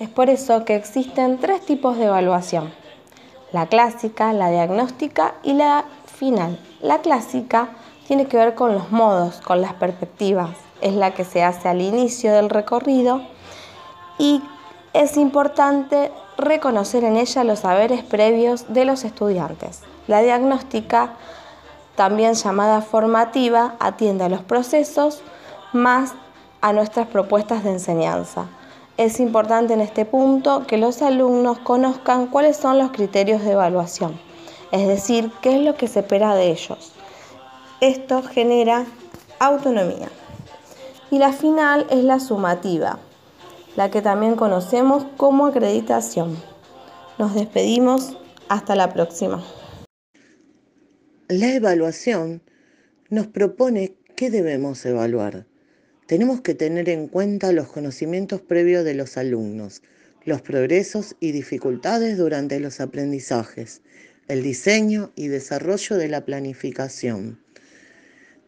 Es por eso que existen tres tipos de evaluación. La clásica, la diagnóstica y la final. La clásica tiene que ver con los modos, con las perspectivas. Es la que se hace al inicio del recorrido y es importante reconocer en ella los saberes previos de los estudiantes. La diagnóstica, también llamada formativa, atiende a los procesos más a nuestras propuestas de enseñanza es importante en este punto que los alumnos conozcan cuáles son los criterios de evaluación, es decir, qué es lo que se espera de ellos. Esto genera autonomía. Y la final es la sumativa, la que también conocemos como acreditación. Nos despedimos, hasta la próxima. La evaluación nos propone qué debemos evaluar tenemos que tener en cuenta los conocimientos previos de los alumnos, los progresos y dificultades durante los aprendizajes, el diseño y desarrollo de la planificación.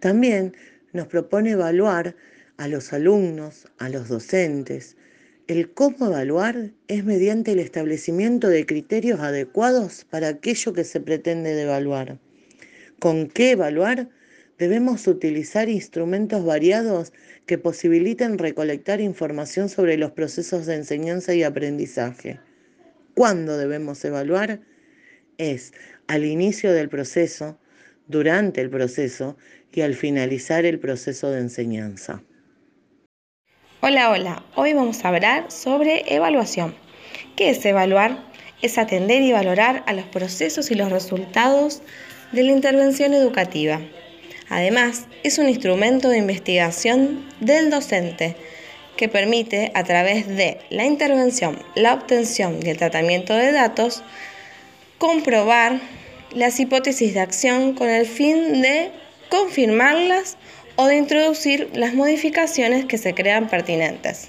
También nos propone evaluar a los alumnos, a los docentes. El cómo evaluar es mediante el establecimiento de criterios adecuados para aquello que se pretende evaluar. ¿Con qué evaluar? Debemos utilizar instrumentos variados que posibiliten recolectar información sobre los procesos de enseñanza y aprendizaje. ¿Cuándo debemos evaluar? Es al inicio del proceso, durante el proceso y al finalizar el proceso de enseñanza. Hola, hola. Hoy vamos a hablar sobre evaluación. ¿Qué es evaluar? Es atender y valorar a los procesos y los resultados de la intervención educativa Además, es un instrumento de investigación del docente que permite, a través de la intervención, la obtención y el tratamiento de datos, comprobar las hipótesis de acción con el fin de confirmarlas o de introducir las modificaciones que se crean pertinentes.